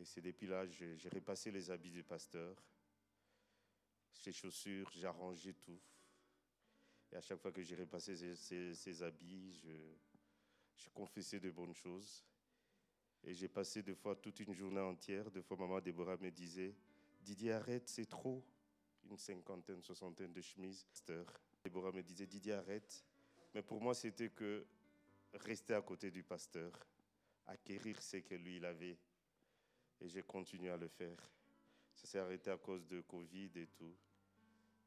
Et c'est depuis là j'ai repassé les habits du pasteur, ses chaussures, j'ai arrangé tout. Et à chaque fois que j'ai repassé ses, habits, je, confessais de bonnes choses. Et j'ai passé deux fois toute une journée entière. Deux fois, maman Déborah me disait Didier, arrête, c'est trop. Une cinquantaine, soixantaine de chemises. Déborah me disait Didier, arrête. Mais pour moi, c'était que rester à côté du pasteur, acquérir ce que lui il avait. Et j'ai continué à le faire. Ça s'est arrêté à cause de Covid et tout.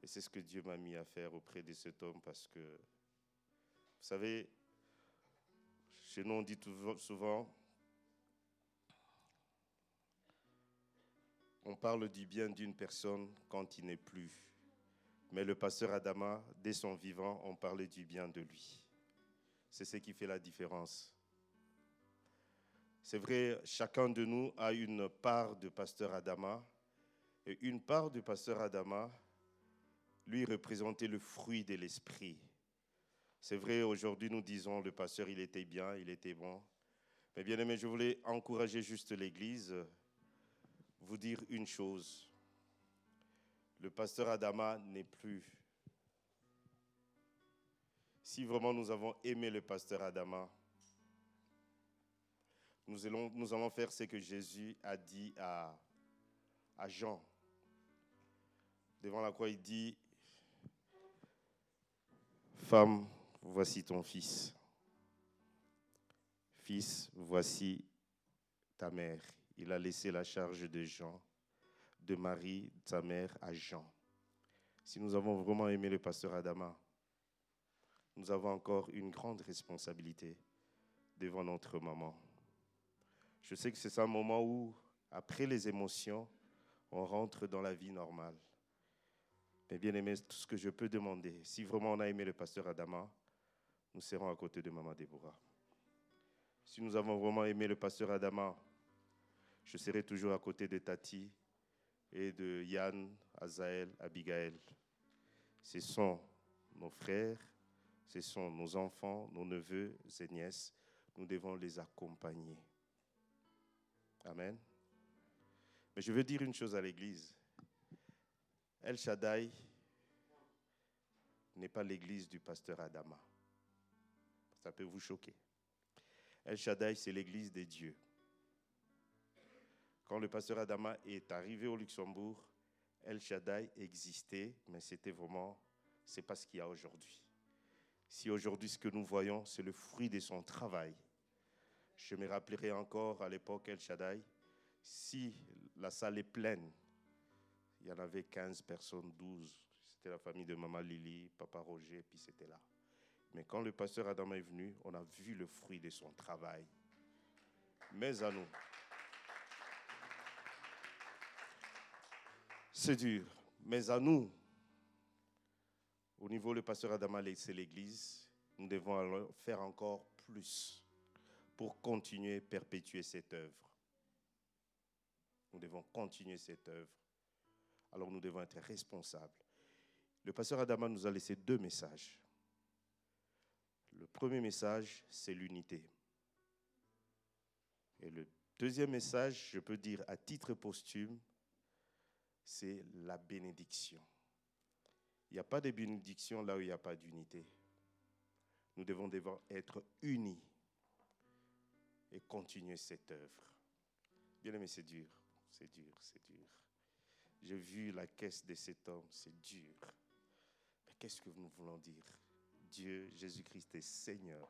Et c'est ce que Dieu m'a mis à faire auprès de cet homme parce que, vous savez, chez nous on dit souvent, on parle du bien d'une personne quand il n'est plus. Mais le pasteur Adama, dès son vivant, on parlait du bien de lui. C'est ce qui fait la différence. C'est vrai, chacun de nous a une part de pasteur Adama. Et une part du pasteur Adama, lui, représentait le fruit de l'esprit. C'est vrai, aujourd'hui, nous disons, le pasteur, il était bien, il était bon. Mais bien aimé, je voulais encourager juste l'Église, vous dire une chose. Le pasteur Adama n'est plus si vraiment nous avons aimé le pasteur Adama, nous allons, faire ce que Jésus a dit à, Jean. Devant la croix, il dit, Femme, voici ton fils. Fils, voici ta mère. Il a laissé la charge de Jean, de Marie, sa mère, à Jean. Si nous avons vraiment aimé le pasteur Adama, nous avons encore une grande responsabilité devant notre maman. Je sais que c'est un moment où, après les émotions, on rentre dans la vie normale. Mais bien aimé, tout ce que je peux demander, si vraiment on a aimé le pasteur Adama, nous serons à côté de Maman Déborah. Si nous avons vraiment aimé le pasteur Adama, je serai toujours à côté de Tati et de Yann, Azaël, Abigail. Ce sont nos frères, ce sont nos enfants, nos neveux et nièces. Nous devons les accompagner. Amen. Mais je veux dire une chose à l'Église. El Shaddai n'est pas l'Église du pasteur Adama. Ça peut vous choquer. El Shaddai, c'est l'Église des dieux. Quand le pasteur Adama est arrivé au Luxembourg, El Shaddai existait, mais c'était vraiment, c'est pas ce qu'il y a aujourd'hui. Si aujourd'hui ce que nous voyons, c'est le fruit de son travail. Je me rappellerai encore à l'époque El Shaddai, si la salle est pleine, il y en avait 15 personnes, 12. C'était la famille de Maman Lily, Papa Roger, puis c'était là. Mais quand le pasteur Adam est venu, on a vu le fruit de son travail. Mais à nous. C'est dur. Mais à nous, au niveau du pasteur Adama, c'est l'Église. Nous devons faire encore plus pour continuer, perpétuer cette œuvre. Nous devons continuer cette œuvre. Alors nous devons être responsables. Le pasteur Adama nous a laissé deux messages. Le premier message, c'est l'unité. Et le deuxième message, je peux dire à titre posthume, c'est la bénédiction. Il n'y a pas de bénédiction là où il n'y a pas d'unité. Nous devons être unis et continuer cette œuvre. Bien aimé, c'est dur, c'est dur, c'est dur. J'ai vu la caisse de cet homme, c'est dur. Mais qu'est-ce que nous voulons dire? Dieu, Jésus-Christ est Seigneur.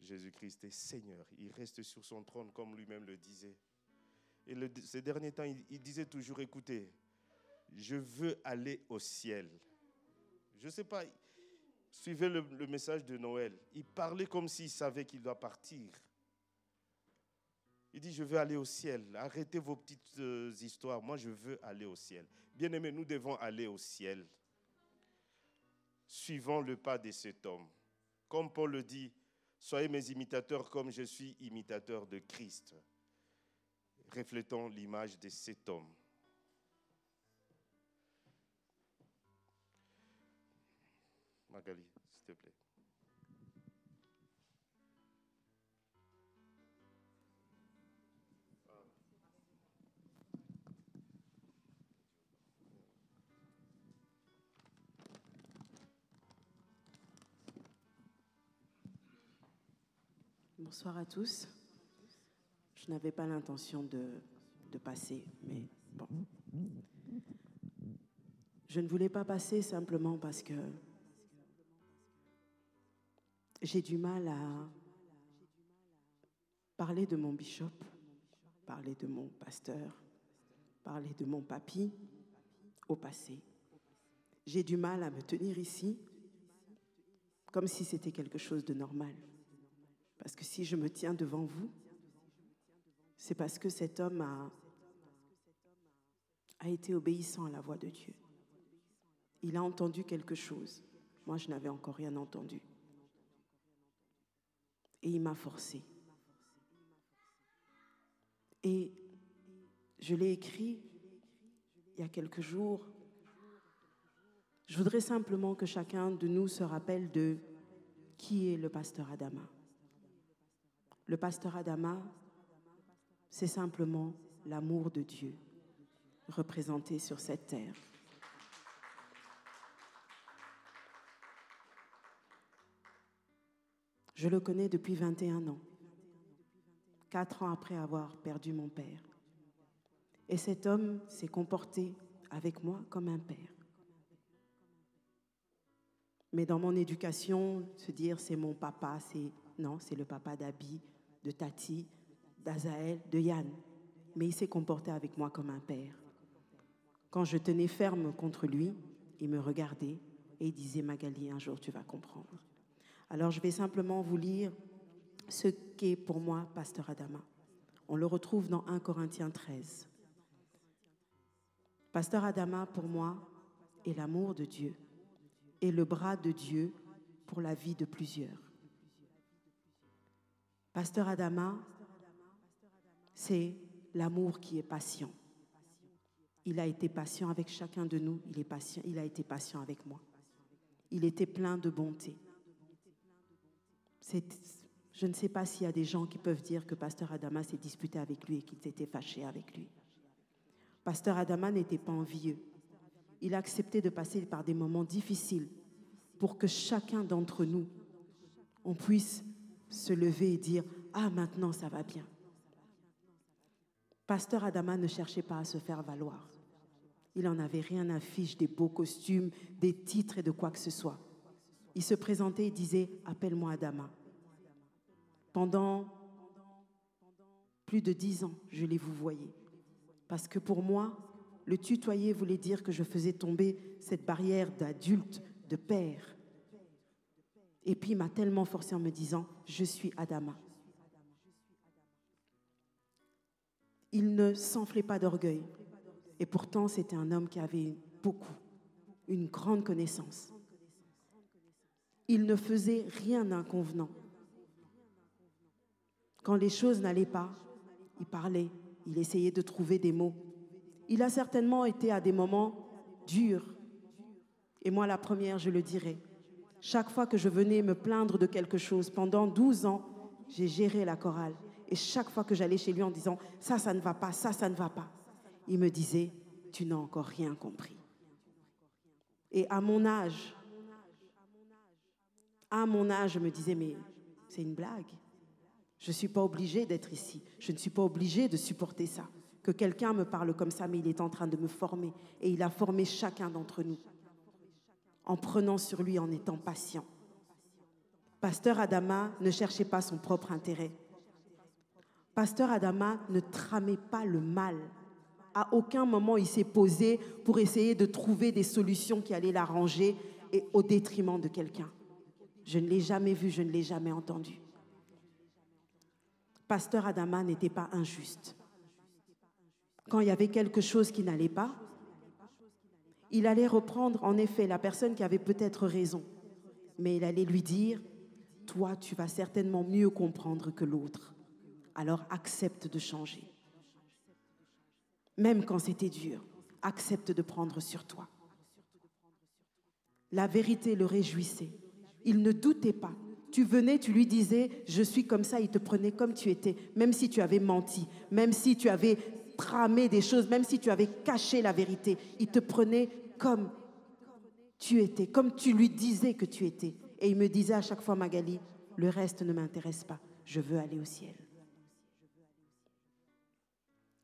Jésus-Christ est Seigneur. Il reste sur son trône comme lui-même le disait. Et ces derniers temps, il disait toujours, écoutez, je veux aller au ciel. Je ne sais pas, suivez le, message de Noël. Il parlait comme s'il savait qu'il doit partir. Il dit, je veux aller au ciel. Arrêtez vos petites euh, histoires. Moi, je veux aller au ciel. Bien aimé, nous devons aller au ciel. Suivons le pas de cet homme. Comme Paul le dit, soyez mes imitateurs comme je suis imitateur de Christ. Reflétons l'image de cet homme. Magali, Bonsoir à tous. Je n'avais pas l'intention de, passer, mais bon. Je ne voulais pas passer simplement parce que j'ai du mal à parler de mon bishop, parler de mon pasteur, parler de mon papy au passé. J'ai du mal à me tenir ici comme si c'était quelque chose de normal. Parce que si je me tiens devant vous, c'est parce que cet homme a, été obéissant à la voix de Dieu. Il a entendu quelque chose. Moi, je n'avais encore rien entendu. Et il m'a forcé. Et je l'ai écrit il y a quelques jours. Je voudrais simplement que chacun de nous se rappelle de qui est le pasteur Adama. Le pasteur Adama, c'est simplement l'amour de Dieu représenté sur cette terre. Je le connais depuis 21 ans, quatre ans après avoir perdu mon père. Et cet homme s'est comporté avec moi comme un père. Mais dans mon éducation, se dire c'est mon papa, c'est non, c'est le papa d'Abi, de Tati, d'Azaël, de Yann. Mais il s'est comporté avec moi comme un père. Quand je tenais ferme contre lui, il me regardait et disait Magali, un jour tu vas comprendre. Alors je vais simplement vous lire ce qu'est pour moi Pasteur Adama. On le retrouve dans 1 Corinthiens 13. Pasteur Adama, pour moi, est l'amour de Dieu et le bras de Dieu pour la vie de plusieurs. Pasteur Adama, c'est l'amour qui est patient. Il a été patient avec chacun de nous, il, est patient, il a été patient avec moi. Il était plein de bonté. Je ne sais pas s'il y a des gens qui peuvent dire que Pasteur Adama s'est disputé avec lui et qu'il s'était fâché avec lui. Pasteur Adama n'était pas envieux. Il a accepté de passer par des moments difficiles pour que chacun d'entre nous, on puisse se lever et dire Ah, maintenant ça va bien. Pasteur Adama ne cherchait pas à se faire valoir. Il n'en avait rien à fiche des beaux costumes, des titres et de quoi que ce soit. Il se présentait et disait Appelle-moi Adama. Pendant plus de dix ans, je l'ai vous voyé. Parce que pour moi, le tutoyer voulait dire que je faisais tomber cette barrière d'adulte, de père. Et puis il m'a tellement forcé en me disant, je suis Adama. Il ne s'enflait pas d'orgueil. Et pourtant, c'était un homme qui avait beaucoup, une grande connaissance. Il ne faisait rien d'inconvenant. Quand les choses n'allaient pas, il parlait, il essayait de trouver des mots. Il a certainement été à des moments durs. Et moi, la première, je le dirais. Chaque fois que je venais me plaindre de quelque chose, pendant 12 ans, j'ai géré la chorale. Et chaque fois que j'allais chez lui en disant, ça, ça ne va pas, ça, ça ne va pas, il me disait, tu n'as encore rien compris. Et à mon âge, à mon âge, je me disais, mais c'est une blague. Je ne suis pas obligée d'être ici. Je ne suis pas obligée de supporter ça. Que quelqu'un me parle comme ça, mais il est en train de me former. Et il a formé chacun d'entre nous en prenant sur lui, en étant patient. Pasteur Adama ne cherchait pas son propre intérêt. Pasteur Adama ne tramait pas le mal. À aucun moment il s'est posé pour essayer de trouver des solutions qui allaient l'arranger et au détriment de quelqu'un. Je ne l'ai jamais vu, je ne l'ai jamais entendu. Pasteur Adama n'était pas injuste. Quand il y avait quelque chose qui n'allait pas, il allait reprendre en effet la personne qui avait peut-être raison, mais il allait lui dire, toi tu vas certainement mieux comprendre que l'autre, alors accepte de changer. Même quand c'était dur, accepte de prendre sur toi. La vérité le réjouissait. Il ne doutait pas tu venais, tu lui disais, je suis comme ça, il te prenait comme tu étais, même si tu avais menti, même si tu avais tramé des choses, même si tu avais caché la vérité, il te prenait comme tu étais, comme tu lui disais que tu étais. Et il me disait à chaque fois, Magali, le reste ne m'intéresse pas. je veux aller au ciel.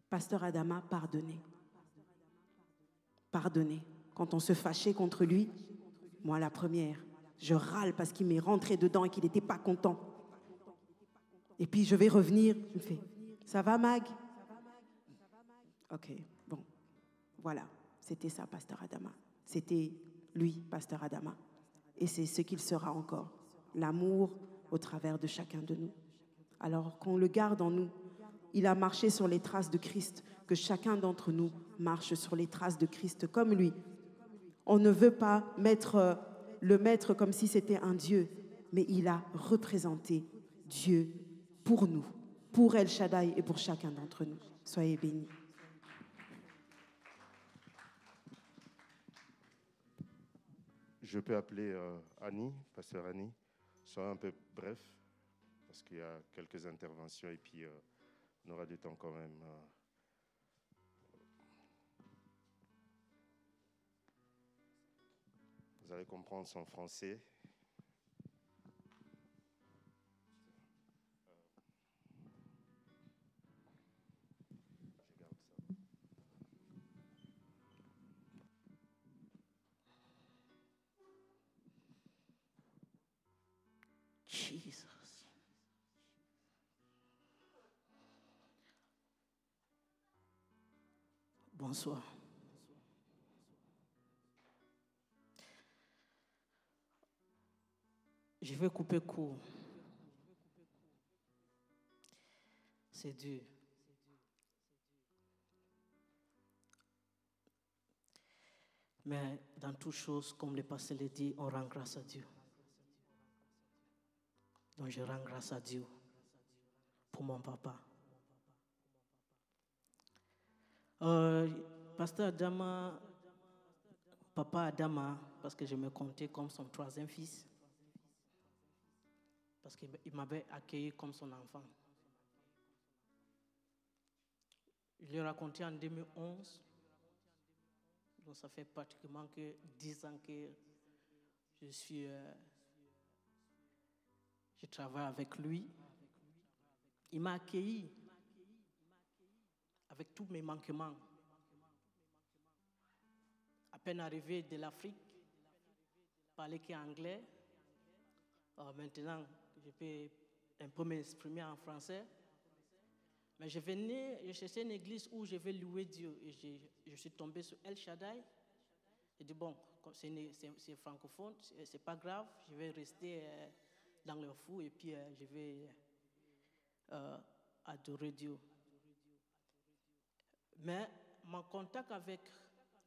Pasteur Adama, pardonnez. Pardonnez. Quand on se fâchait contre lui, moi la première, je râle parce qu'il m'est rentré dedans et qu'il n'était pas content. Et puis je vais revenir, il me fait, ça va Mag? Ok, bon, voilà, c'était ça, Pasteur Adama. C'était lui, Pasteur Adama. Et c'est ce qu'il sera encore, l'amour au travers de chacun de nous. Alors qu'on le garde en nous, il a marché sur les traces de Christ, que chacun d'entre nous marche sur les traces de Christ comme lui. On ne veut pas mettre le mettre comme si c'était un Dieu, mais il a représenté Dieu pour nous, pour El Shaddai et pour chacun d'entre nous. Soyez bénis. Je peux appeler euh, Annie, pasteur Annie. Sois un peu bref, parce qu'il y a quelques interventions et puis euh, on aura du temps quand même. Euh. Vous allez comprendre son français. Je vais couper court. C'est dur. Mais dans toutes choses, comme le pasteur l'a dit, on rend grâce à Dieu. Donc je rends grâce à Dieu pour mon papa. Euh, pasteur Adama, papa Adama, parce que je me comptais comme son troisième fils, parce qu'il m'avait accueilli comme son enfant. Je lui ai raconté en 2011, donc ça fait pratiquement que dix ans que je suis... Euh, je travaille avec lui. Il m'a accueilli avec tous mes manquements. À peine arrivé de l'Afrique, parlais qu'anglais. maintenant, je peux un peu m'exprimer en français. Mais je venais, je cherchais une église où je vais louer Dieu. Et je, je suis tombé sur El Shaddai. J'ai dit, bon, c'est francophone, c'est pas grave, je vais rester. Euh, dans le fou et puis euh, je vais euh, adorer Dieu. Mais mon contact avec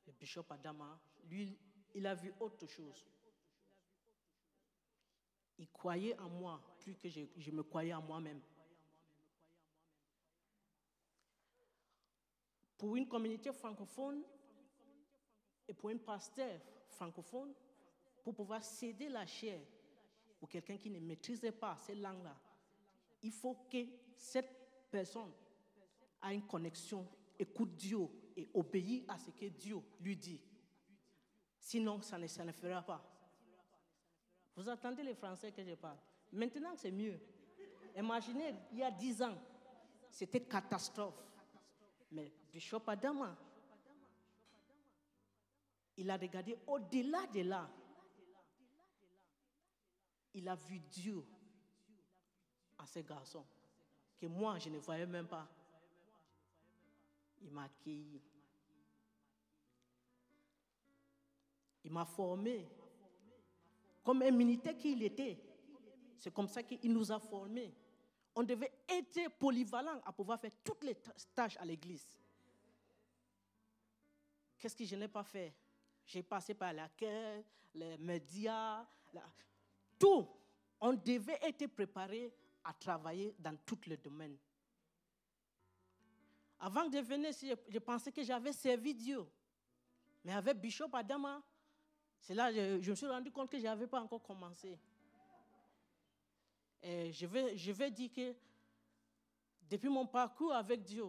le bishop Adama, lui, il a vu autre chose. Il croyait en moi plus que je, me croyais en moi-même. Pour une communauté francophone et pour un pasteur francophone, pour pouvoir céder la chair ou quelqu'un qui ne maîtrisait pas ces langues-là, il faut que cette personne ait une connexion, écoute Dieu et obéit à ce que Dieu lui dit. Sinon, ça ne, ça ne fera pas. Vous entendez les Français que je parle? Maintenant, c'est mieux. Imaginez, il y a dix ans, c'était catastrophe. Mais Bishop Adama, il a regardé au-delà de là il a vu Dieu à ces garçons que moi, je ne voyais même pas. Il m'a accueilli. Il m'a formé. Comme un militaire qu'il était. C'est comme ça qu'il nous a formés. On devait être polyvalent à pouvoir faire toutes les tâches à l'église. Qu'est-ce que je n'ai pas fait? J'ai passé par l'accueil, les médias, tout, on devait être préparé à travailler dans tous les domaines. Avant de venir je pensais que j'avais servi Dieu. Mais avec Bishop Adama, je, me suis rendu compte que je n'avais pas encore commencé. Et je vais, dire que depuis mon parcours avec Dieu,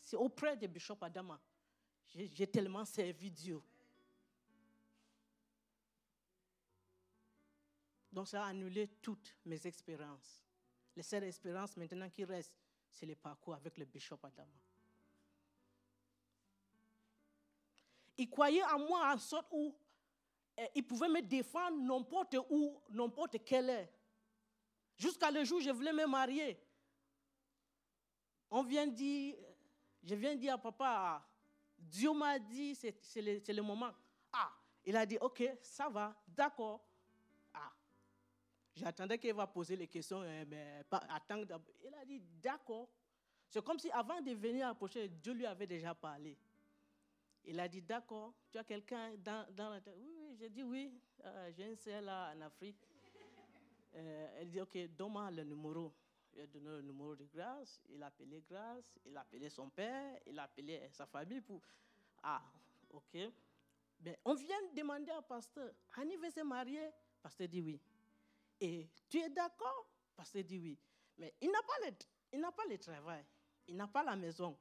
c'est auprès de Bishop Adama, j'ai tellement servi Dieu. Donc ça a annulé toutes mes expériences. Les seules espérances maintenant qui restent, c'est le parcours avec le bishop Adama. Il croyait en moi en sorte où eh, il pouvait me défendre n'importe où, n'importe quelle heure. Jusqu'à le jour où je voulais me marier. On vient dire, je viens dire à papa, Dieu m'a dit, c'est le, le moment. Ah, il a dit, ok, ça va, d'accord. Ah, j'attendais qu'il va poser les questions, eh, mais pas attendre. Il a dit, d'accord. C'est comme si avant de venir approcher, Dieu lui avait déjà parlé. Il a dit, d'accord, tu as quelqu'un dans, dans, la tête. Oui, oui, j'ai dit oui, euh, j'ai une sœur là en Afrique. Euh, elle dit, ok, donne-moi le numéro. Il a donné le numéro de Grâce, il a appelé Grâce, il a appelé son père, il a appelé sa famille pour... Ah, ok. Mais on vient demander au pasteur, Annie veut se marier? Pasteur dit oui. Et tu es d'accord? Pasteur dit oui. Mais il n'a pas il n'a pas le travail, il n'a pas la maison.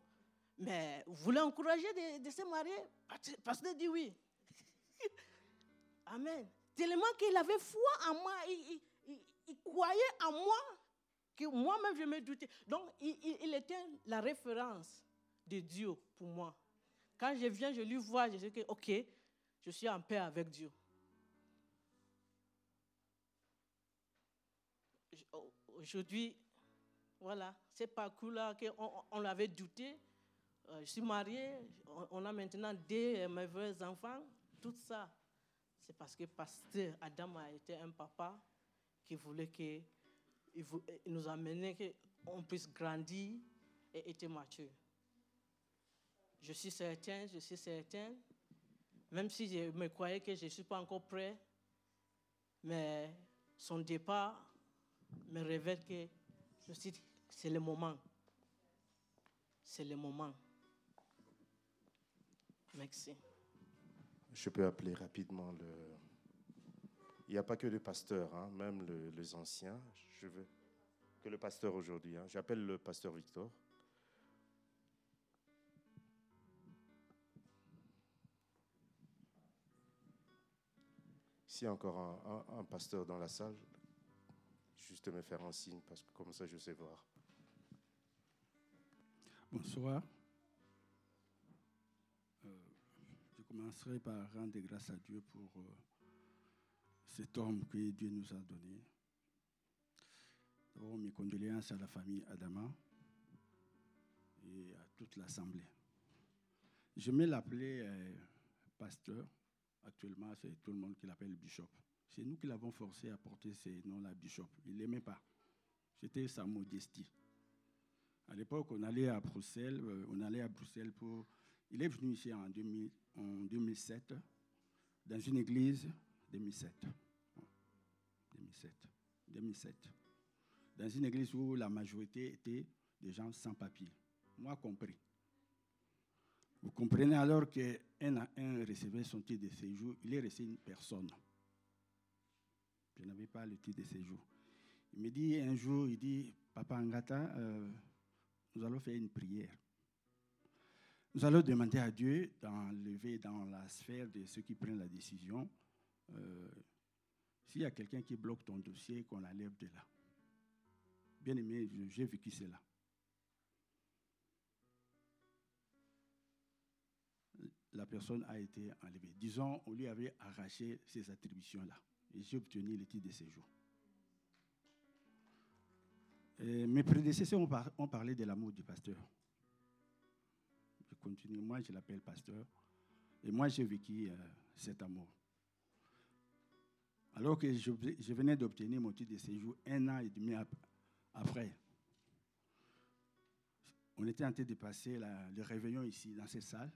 Mais vous voulez encourager de, se marier? Pasteur dit oui. Amen. Tellement qu'il avait foi en moi, il, croyait en moi que moi-même je me doutais. Donc, il, était la référence de Dieu pour moi. Quand je viens, je lui vois, je sais que, ok, je suis en paix avec Dieu. Aujourd'hui, voilà, c'est parcours-là qu'on on l'avait douté. Euh, je suis marié, on a maintenant deux merveilleux enfants. Tout ça, c'est parce que Pasteur Adam a été un papa qui voulait que il, nous a mené qu'on puisse grandir et être mature. Je suis certain, je suis certain, même si je me croyais que je ne suis pas encore prêt, mais son départ me révèle que c'est le moment. C'est le moment. Merci. Je peux appeler rapidement le, il n'y a pas que les pasteurs, hein, même les anciens. Je veux que le pasteur aujourd'hui. Hein. J'appelle le pasteur Victor. S'il y a encore un, pasteur dans la salle, juste me faire un signe, parce que comme ça je sais voir. Bonsoir. Commencerai par rendre grâce à Dieu pour euh, cet homme que Dieu nous a donné. D'abord, mes condoléances à la famille Adama et à toute l'Assemblée. Je vais l'appeler euh, pasteur. Actuellement, c'est tout le monde qui l'appelle bishop. C'est nous qui l'avons forcé à porter ce nom-là, bishop. Il ne l'aimait pas. C'était sa modestie. À l'époque, on allait à Bruxelles. Euh, on allait à Bruxelles pour. Il est venu ici en, 2000, en 2007 dans une église 2007. 2007. 2007. Dans une église où la majorité était des gens sans papier. Moi compris. Vous comprenez alors qu'un un recevait son titre de séjour, il est resté une personne. Je n'avais pas le titre de séjour. Il me dit un jour, il dit, Papa Angata, euh, nous allons faire une prière. Nous allons demander à Dieu d'enlever dans la sphère de ceux qui prennent la décision euh, s'il y a quelqu'un qui bloque ton dossier, qu'on l'enlève de là. Bien aimé, j'ai vécu cela. La personne a été enlevée. Disons, on lui avait arraché ces attributions-là. Et j'ai obtenu le titre de séjour. mes prédécesseurs ont, parlé de l'amour du pasteur. Je continue. Moi, je l'appelle pasteur. Et moi, j'ai vécu euh, cet amour. Alors que je, venais d'obtenir mon titre de séjour un an et demi après. On était en train de passer le réveillon ici, dans cette salle.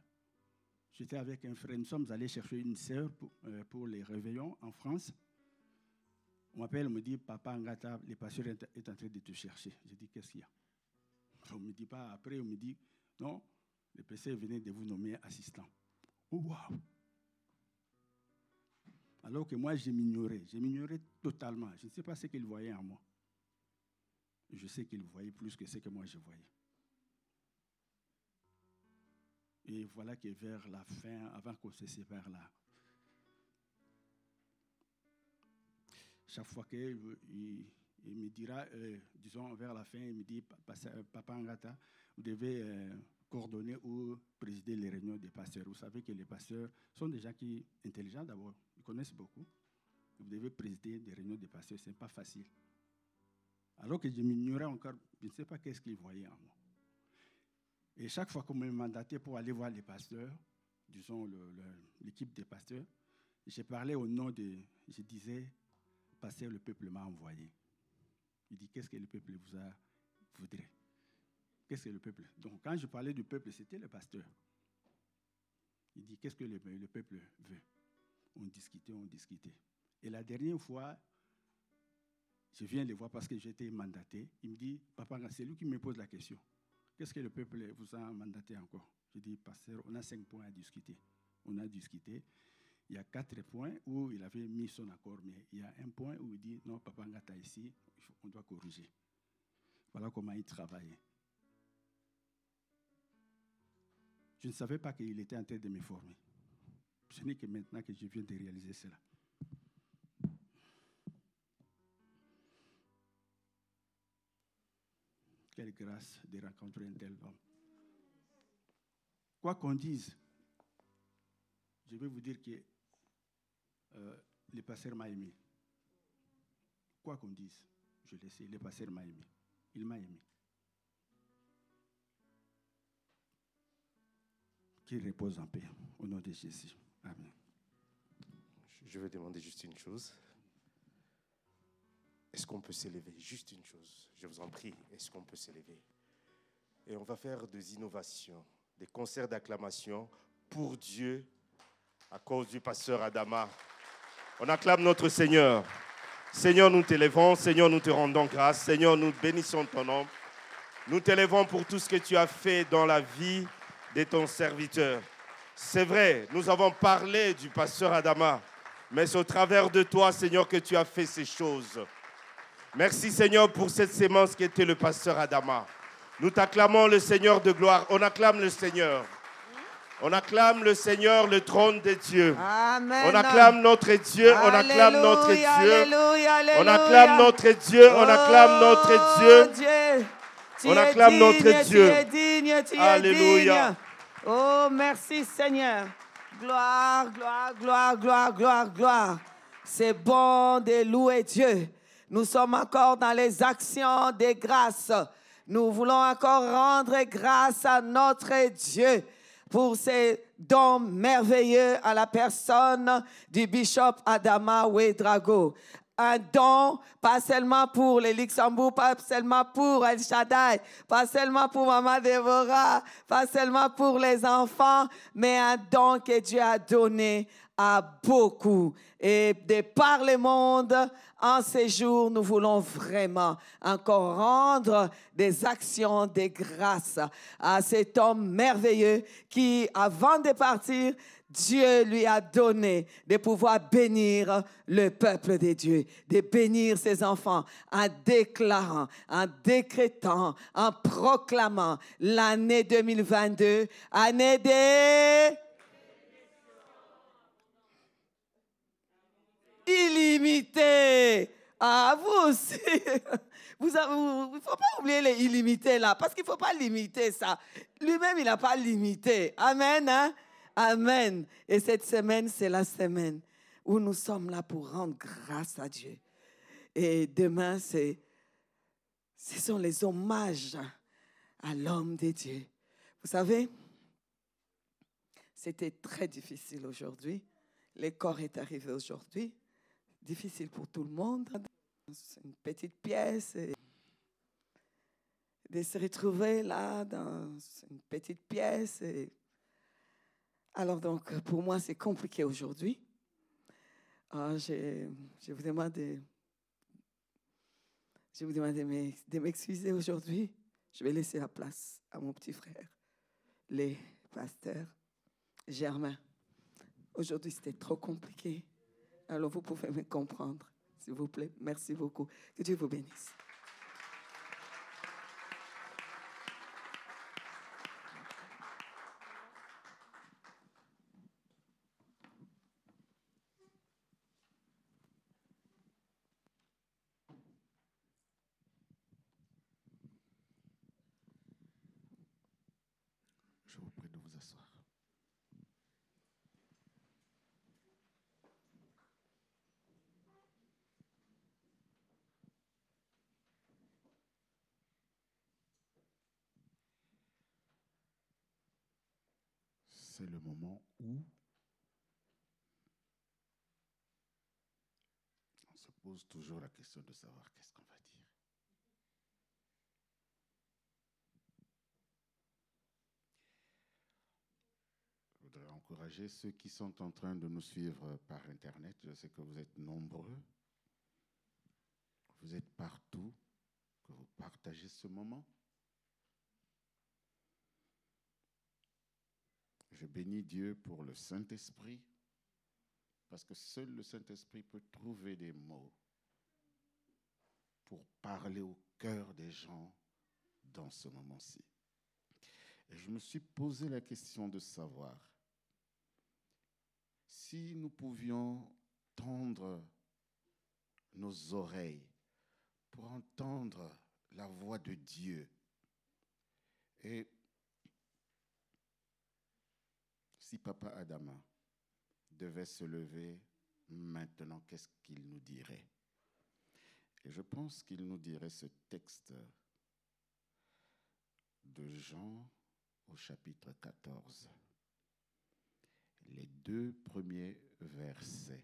J'étais avec un frère. Nous sommes allés chercher une sœur euh, pour, les réveillons en France. On m'appelle, on me dit, Papa Ngata, le pasteur est en train de te chercher. Je dis, qu'est-ce qu'il y a? On ne me dit pas. Après, on me dit, non, le PC venait de vous nommer assistant. Oh, waouh alors que moi, je m'ignorais. Je m'ignorais totalement. Je ne sais pas ce qu'il voyait en moi. Je sais qu'il voyait plus que ce que moi je voyais. Et voilà que vers la fin, avant qu'on se sépare là, chaque fois qu'il il me dira, euh, disons vers la fin, il me dit, Papa Angata, vous devez euh, coordonner ou présider les réunions des pasteurs. Vous savez que les pasteurs sont des gens qui intelligents d'abord, ils connaissent beaucoup. Vous devez présider des réunions des pasteurs, ce n'est pas facile. Alors que je m'ignorais encore, je ne sais pas qu'est-ce qu'ils voyaient en moi. Et chaque fois qu'on me mandatait pour aller voir les pasteurs, disons l'équipe des pasteurs, j'ai parlé au nom de, je disais, pasteur, le peuple m'a envoyé. Il dit, qu'est-ce que le peuple vous a voudrait? Qu'est-ce que le peuple Donc, quand je parlais du peuple, c'était le pasteur. Il dit, qu'est-ce que le, le peuple veut? On discutait, on discutait. Et la dernière fois, je viens les voir parce que j'étais mandaté. Il me dit, papa, c'est lui qui me pose la question. Qu'est-ce que le peuple vous a mandaté encore? Je dis, pasteur, on a cinq points à discuter. On a discuté. Il y a quatre points où il avait mis son accord, mais il y a un point où il dit, non, papa Ngata ici, on doit corriger. Voilà comment il travaillait. Je ne savais pas qu'il était en train de me former. Ce n'est que maintenant que je viens de réaliser cela. Quelle grâce de rencontrer un tel homme. Quoi qu'on dise, je vais vous dire que euh, le pasteur m'a aimé. Quoi qu'on dise, je le sais, le pasteur m'a aimé. Il m'a aimé. Qu'il repose en paix, au nom de Jésus. Amen. Je vais demander juste une chose. Est-ce qu'on peut s'élever? Juste une chose. Je vous en prie, est-ce qu'on peut s'élever? Et on va faire des innovations, des concerts d'acclamation pour Dieu à cause du pasteur Adama. On acclame notre Seigneur. Seigneur, nous t'élevons. Seigneur, nous te rendons grâce. Seigneur, nous bénissons ton nom. Nous t'élevons pour tout ce que tu as fait dans la vie de ton serviteur. C'est vrai, nous avons parlé du pasteur Adama, mais c'est au travers de toi, Seigneur, que tu as fait ces choses. Merci, Seigneur, pour cette sémence qui était le pasteur Adama. Nous t'acclamons le Seigneur de gloire. On acclame le Seigneur. On acclame le Seigneur, le trône de Dieu. Amen. On acclame notre Dieu, on acclame notre Dieu. On acclame notre Dieu, on acclame notre Dieu. On acclame notre Dieu. Tu es digne, tu es Alléluia. digne. Oh, merci Seigneur. Gloire, gloire, gloire, gloire, gloire, gloire. C'est bon de louer Dieu. Nous sommes encore dans les actions des grâces. Nous voulons encore rendre grâce à notre Dieu pour ces dons merveilleux à la personne du bishop Adama Ouedrago. Un don, pas seulement pour les Luxembourg, pas seulement pour El Shaddai, pas seulement pour Maman Déborah, pas seulement pour les enfants, mais un don que Dieu a donné à beaucoup. Et de par le monde, en ces jours, nous voulons vraiment encore rendre des actions de grâce à cet homme merveilleux qui, avant de partir, Dieu lui a donné de pouvoir bénir le peuple de Dieu, de bénir ses enfants en déclarant, en décrétant, en proclamant l'année 2022, année des illimité. Ah, vous aussi. Vous ne faut pas oublier les illimités là, parce qu'il ne faut pas limiter ça. Lui-même, il n'a pas limité. Amen. Hein? Amen. Et cette semaine, c'est la semaine où nous sommes là pour rendre grâce à Dieu. Et demain, c'est, ce sont les hommages à l'homme de Dieu. Vous savez, c'était très difficile aujourd'hui. Le corps est arrivé aujourd'hui difficile pour tout le monde. Une petite pièce. De se retrouver là dans une petite pièce. Alors donc, pour moi, c'est compliqué aujourd'hui. Ah, je, je, vous demande de, je vous demande de m'excuser aujourd'hui. Je vais laisser la place à mon petit frère, les pasteurs Germain. Aujourd'hui, c'était trop compliqué. Alors vous pouvez me comprendre, s'il vous plaît. Merci beaucoup. Que Dieu vous bénisse. Je vous prie de vous asseoir. C'est le moment où on se pose toujours la question de savoir qu'est-ce qu'on va dire. Je voudrais encourager ceux qui sont en train de nous suivre par Internet. Je sais que vous êtes nombreux. Vous êtes partout, que vous partagez ce moment. Je bénis Dieu pour le Saint-Esprit, parce que seul le Saint-Esprit peut trouver des mots pour parler au cœur des gens dans ce moment-ci. Et je me suis posé la question de savoir si nous pouvions tendre nos oreilles pour entendre la voix de Dieu. Et si Papa Adama devait se lever maintenant, qu'est-ce qu'il nous dirait? Et je pense qu'il nous dirait ce texte de Jean au chapitre 14, les deux premiers versets.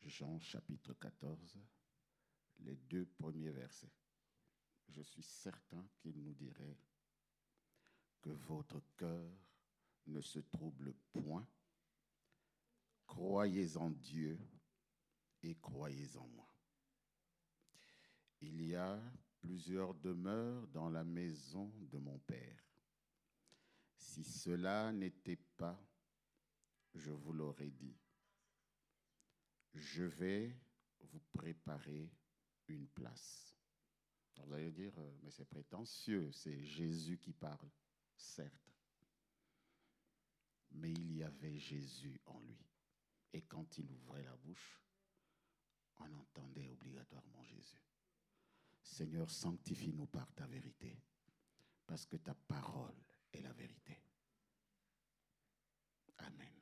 Jean chapitre 14, les deux premiers versets. Je suis certain qu'il nous dirait que votre cœur ne se trouble point. Croyez en Dieu et croyez en moi. Il y a plusieurs demeures dans la maison de mon Père. Si cela n'était pas, je vous l'aurais dit. Je vais vous préparer une place. Vous allez dire, euh, mais c'est prétentieux, c'est Jésus qui parle, certes. Mais il y avait Jésus en lui. Et quand il ouvrait la bouche, on entendait obligatoirement Jésus. Seigneur, sanctifie-nous par ta vérité, parce que ta parole est la vérité. Amen.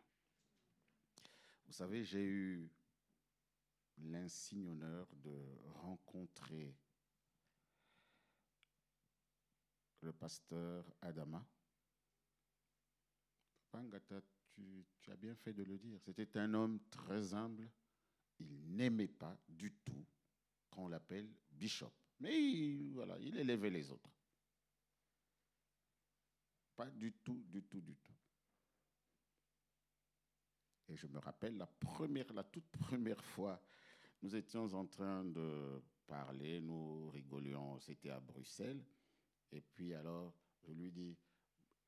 Vous savez, j'ai eu l'insigne honneur de rencontrer le pasteur Adama. Pangata, tu, tu as bien fait de le dire. C'était un homme très humble. Il n'aimait pas du tout qu'on l'appelle bishop. Mais il, voilà, il élevait les autres. Pas du tout, du tout, du tout. Et je me rappelle la toute première fois, nous étions en train de parler, nous rigolions, c'était à Bruxelles. Et puis alors, je lui dis,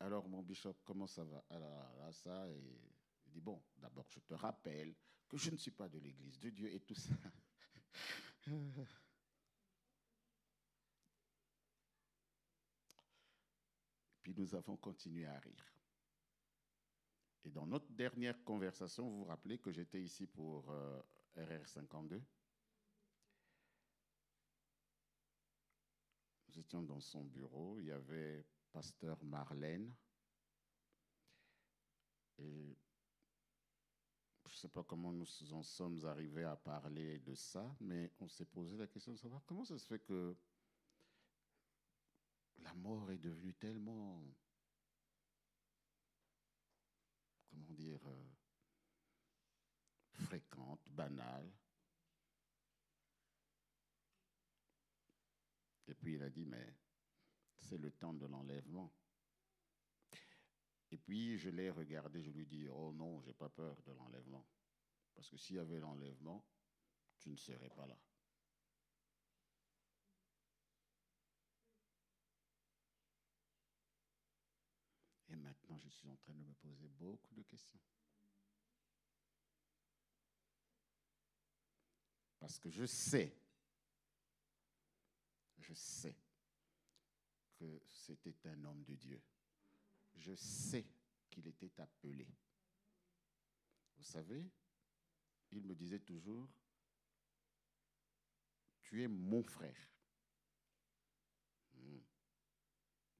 alors mon bishop, comment ça va? Alors là, ça, et il dit, bon, d'abord, je te rappelle que je ne suis pas de l'église de Dieu et tout ça. Puis nous avons continué à rire. Et dans notre dernière conversation, vous vous rappelez que j'étais ici pour euh, RR52 Nous étions dans son bureau, il y avait pasteur Marlène. Et je ne sais pas comment nous en sommes arrivés à parler de ça, mais on s'est posé la question de savoir comment ça se fait que la mort est devenue tellement, comment dire, euh, fréquente, banale. Et puis il a dit, mais c'est le temps de l'enlèvement. Et puis je l'ai regardé, je lui dit, oh non, j'ai pas peur de l'enlèvement. Parce que s'il y avait l'enlèvement, tu ne serais pas là. Et maintenant, je suis en train de me poser beaucoup de questions. Parce que je sais, je sais que c'était un homme de Dieu. Je sais qu'il était appelé. Vous savez, il me disait toujours, tu es mon frère. Hmm.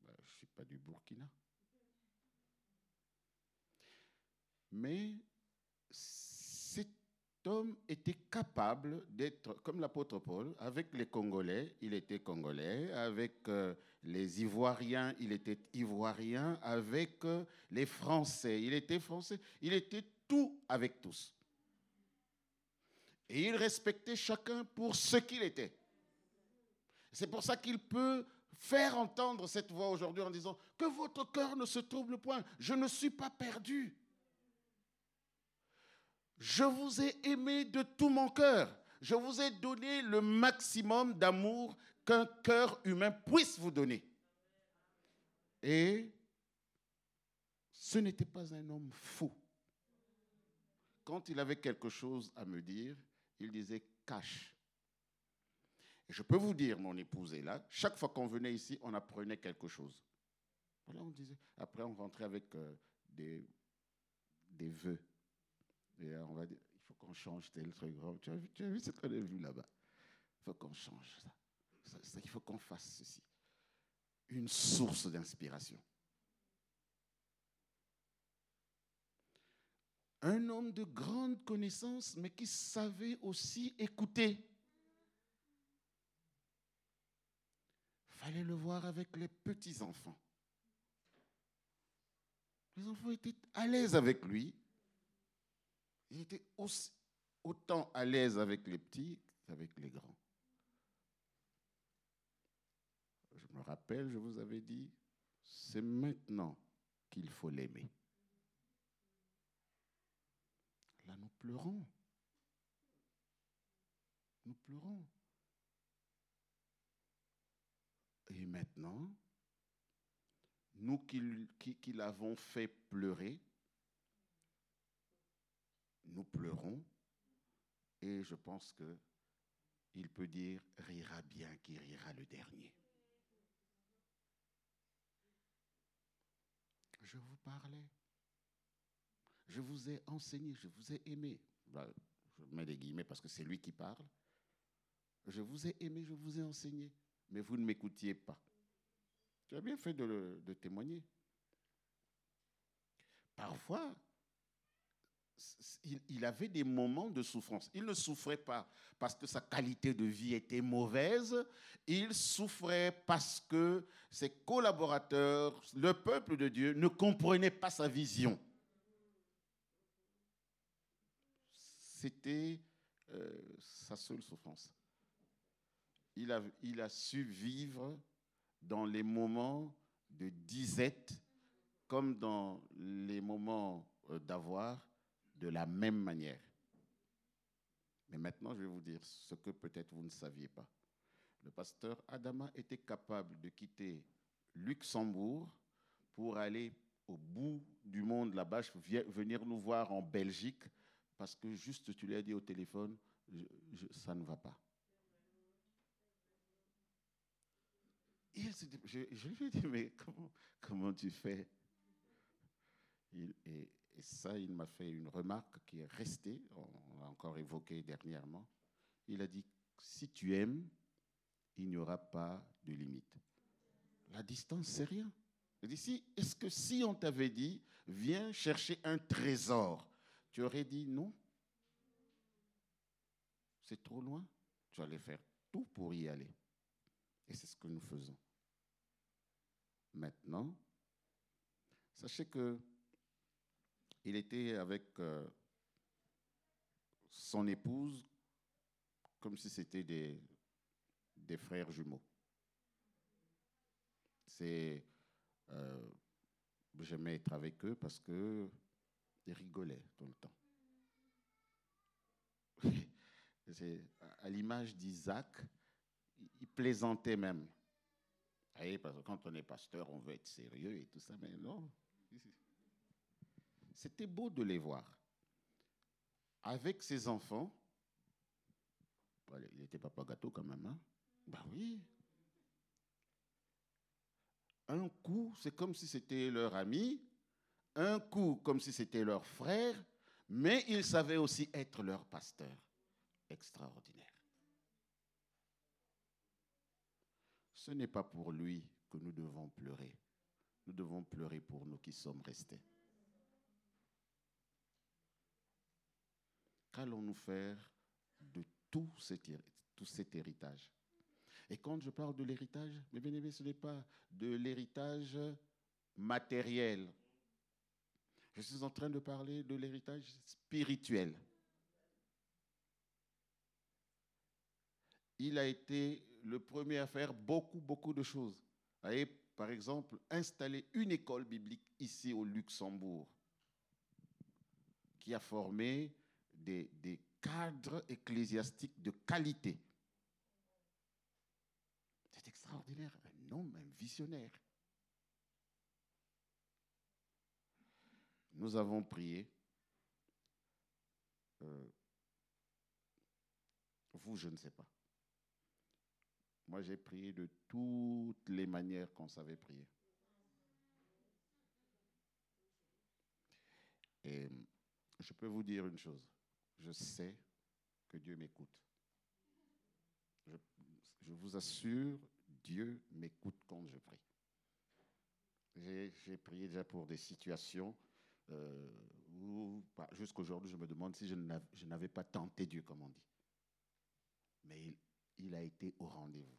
Ben, je ne suis pas du Burkina. Mais homme était capable d'être, comme l'apôtre Paul, avec les Congolais, il était Congolais, avec euh, les Ivoiriens, il était Ivoirien, avec euh, les Français, il était Français, il était tout avec tous. Et il respectait chacun pour ce qu'il était. C'est pour ça qu'il peut faire entendre cette voix aujourd'hui en disant que votre cœur ne se trouble point. Je ne suis pas perdu. Je vous ai aimé de tout mon cœur. Je vous ai donné le maximum d'amour qu'un cœur humain puisse vous donner. Et ce n'était pas un homme fou. Quand il avait quelque chose à me dire, il disait cache. je peux vous dire, mon épouse est là, chaque fois qu'on venait ici, on apprenait quelque chose. Voilà, on disait. Après, on rentrait avec euh, des, des vœux. Euh, on va dire, il faut qu'on change tel truc. Tu as vu, tu as vu ce qu'on a vu là-bas? Il faut qu'on change ça. ça. Il faut qu'on fasse ceci. Une source d'inspiration. Un homme de grande connaissance, mais qui savait aussi écouter. Fallait le voir avec les petits-enfants. Les enfants étaient à l'aise avec lui. Il était autant à l'aise avec les petits qu'avec les grands. Je me rappelle, je vous avais dit, c'est maintenant qu'il faut l'aimer. Là, nous pleurons. Nous pleurons. Et maintenant, nous qui, l'avons fait pleurer, nous pleurons. Et je pense que il peut dire rira bien qui rira le dernier. Je vous parlais. Je vous ai enseigné, je vous ai aimé. Bah, je mets des guillemets parce que c'est lui qui parle. Je vous ai aimé, je vous ai enseigné, mais vous ne m'écoutiez pas. Tu as bien fait de, de témoigner. Parfois, il, avait des moments de souffrance. Il ne souffrait pas parce que sa qualité de vie était mauvaise, il souffrait parce que ses collaborateurs, le peuple de Dieu, ne comprenaient pas sa vision. C'était euh, sa seule souffrance. Il a, su vivre dans les moments de disette comme dans les moments euh, d'avoir de la même manière. Mais maintenant, je vais vous dire ce que peut-être vous ne saviez pas. Le pasteur Adama était capable de quitter Luxembourg pour aller au bout du monde là-bas, venir nous voir en Belgique, parce que juste tu lui as dit au téléphone, ça ne va pas. Et je, lui ai dit, mais comment, comment tu fais? Et, et ça, il m'a fait une remarque qui est restée, on l'a encore évoqué dernièrement. Il a dit, si tu aimes, il n'y aura pas de limite. La distance, c'est rien. Il dit, est-ce que si on t'avait dit, viens chercher un trésor, tu aurais dit non? C'est trop loin. Tu allais faire tout pour y aller. Et c'est ce que nous faisons. Maintenant, sachez que il était avec euh, son épouse comme si c'était des, frères jumeaux. C'est, euh, j'aimais être avec eux parce que ils rigolaient tout le temps. C'est à l'image d'Isaac, il plaisantait même. parce que quand on est pasteur, on veut être sérieux et tout ça, mais non. C'était beau de les voir. Avec ses enfants, il était papa gâteau quand même, hein? Ben oui. Un coup, c'est comme si c'était leur ami, un coup, comme si c'était leur frère, mais il savait aussi être leur pasteur. Extraordinaire. ce n'est pas pour lui que nous devons pleurer. Nous devons pleurer pour nous qui sommes restés. Qu'allons-nous faire de tout cet, héritage Et quand je parle de l'héritage, mes bien-aimés, ce n'est pas de l'héritage matériel. Je suis en train de parler de l'héritage spirituel. Il a été le premier à faire beaucoup, beaucoup de choses. Par exemple, installer une école biblique ici au Luxembourg, qui a formé des, cadres ecclésiastiques de qualité. C'est extraordinaire, un homme, un visionnaire. Nous avons prié. Euh, vous, je ne sais pas. Moi, j'ai prié de toutes les manières qu'on savait prier. Et je peux vous dire une chose. Je sais que Dieu m'écoute. Je, vous assure, Dieu m'écoute quand je prie. J'ai prié déjà pour des situations euh, où, bah, jusqu'aujourd'hui, je me demande si je n'avais pas tenté Dieu, comme on dit. Mais il, il a été au rendez-vous.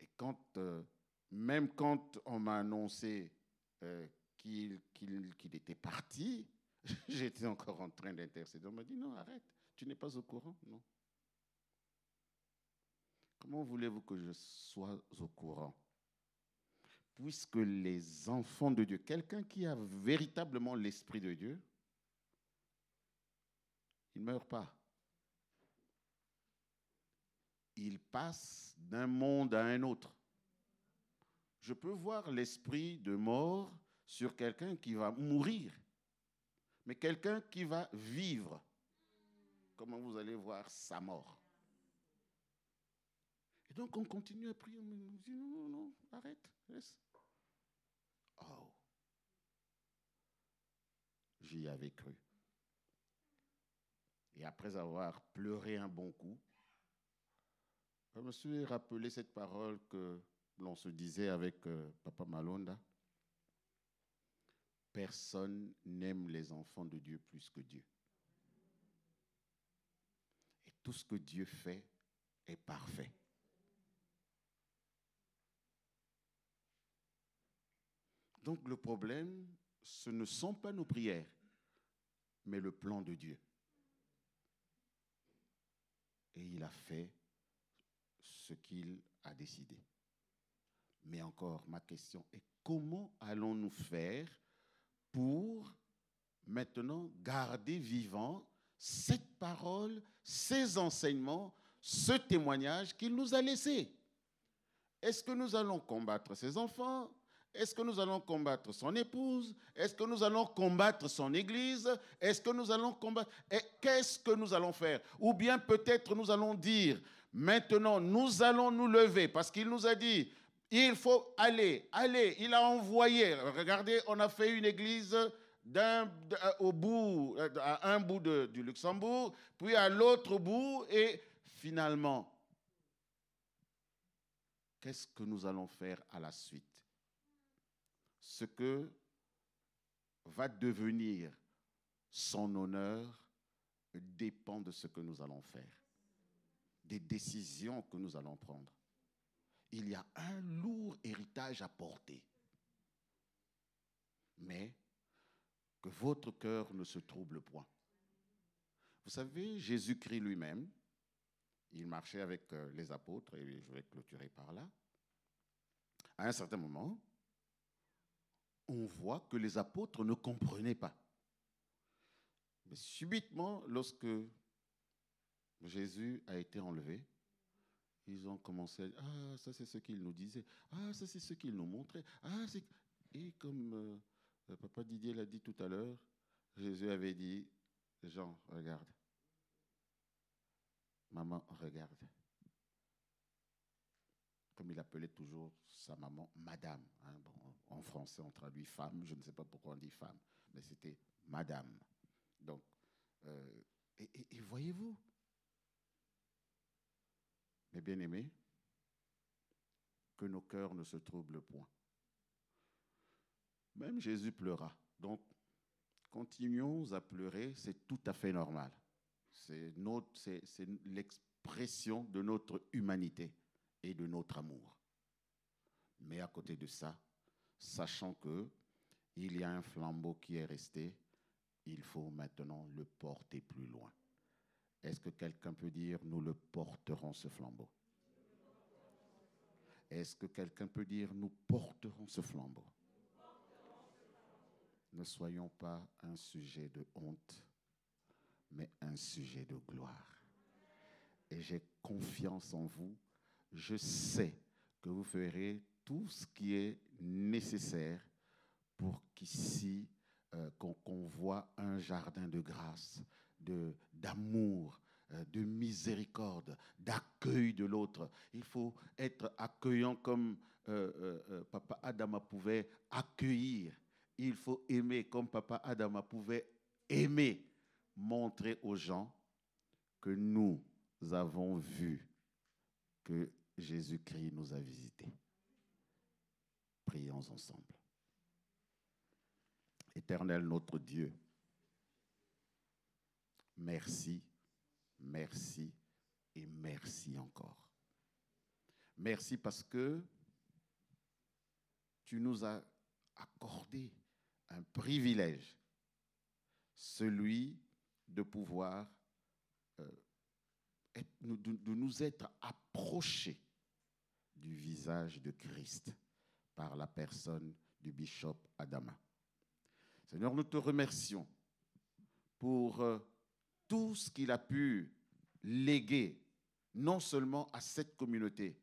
Et quand, euh, même quand on m'a annoncé euh, qu'il était parti, j'étais encore en train d'intercéder. On m'a dit non, arrête, tu n'es pas au courant, non. Comment voulez-vous que je sois au courant? Puisque les enfants de Dieu, quelqu'un qui a véritablement l'Esprit de Dieu, il ne meurt pas il passe d'un monde à un autre. Je peux voir l'esprit de mort sur quelqu'un qui va mourir, mais quelqu'un qui va vivre. Comment vous allez voir sa mort? Et donc on continue à prier, on nous dit non, non, non, arrête, laisse. Oh, j'y avais cru. Et après avoir pleuré un bon coup, je me suis rappelé cette parole que l'on se disait avec euh, Papa Malonda. Personne n'aime les enfants de Dieu plus que Dieu. Et tout ce que Dieu fait est parfait. Donc le problème, ce ne sont pas nos prières, mais le plan de Dieu. Et il a fait ce qu'il a décidé. Mais encore, ma question est comment allons-nous faire pour maintenant garder vivant cette parole, ces enseignements, ce témoignage qu'il nous a laissé. Est-ce que nous allons combattre ses enfants? Est-ce que nous allons combattre son épouse? Est-ce que nous allons combattre son église? Est-ce que nous allons combattre... Et qu'est-ce que nous allons faire? Ou bien peut-être nous allons dire, Maintenant, nous allons nous lever parce qu'il nous a dit, il faut aller, aller. Il a envoyé. Regardez, on a fait une église d'un, au bout, à un bout du Luxembourg, puis à l'autre bout, et finalement, qu'est-ce que nous allons faire à la suite? Ce que va devenir son honneur dépend de ce que nous allons faire des décisions que nous allons prendre. Il y a un lourd héritage à porter. Mais que votre cœur ne se trouble point. Vous savez, Jésus-Christ lui-même, il marchait avec euh, les apôtres, et je vais clôturer par là. À un certain moment, on voit que les apôtres ne comprenaient pas. Mais subitement, lorsque Jésus a été enlevé. Ils ont commencé à dire, ah, ça c'est ce qu'il nous disait, ah, ça c'est ce qu'il nous montrait, ah, Et comme euh, papa Didier l'a dit tout à l'heure, Jésus avait dit, Jean, regarde. Maman, regarde. Comme il appelait toujours sa maman, madame. Hein, en français, on traduit femme, je ne sais pas pourquoi on dit femme, mais c'était madame. Donc, euh, et voyez-vous, mes bien-aimés, que nos cœurs ne se troublent point. Même Jésus pleura. Donc, continuons à pleurer, c'est tout à fait normal. C'est l'expression de notre humanité et de notre amour. Mais à côté de ça, sachant que il y a un flambeau qui est resté, il faut maintenant le porter plus loin. Est-ce que quelqu'un peut dire, nous le porterons ce flambeau? Est-ce que quelqu'un peut dire, nous porterons ce flambeau? Ne soyons pas un sujet de honte, mais un sujet de gloire. Et j'ai confiance en vous. Je sais que vous ferez tout ce qui est nécessaire pour qu'ici, euh, qu'on voit un jardin de grâce, d'amour, euh, de, miséricorde, d'accueil de l'autre. Il faut être accueillant comme euh, Papa Adama pouvait accueillir. Il faut aimer comme Papa Adama pouvait aimer, montrer aux gens que nous avons vu que Jésus-Christ nous a visités. Prions ensemble. Éternel notre Dieu, merci, merci et merci encore. Merci parce que tu nous as accordé un privilège, celui de pouvoir euh, de nous être approchés du visage de Christ par la personne du bishop Adama. Seigneur, nous te remercions pour euh, tout ce qu'il a pu léguer, non seulement à cette communauté,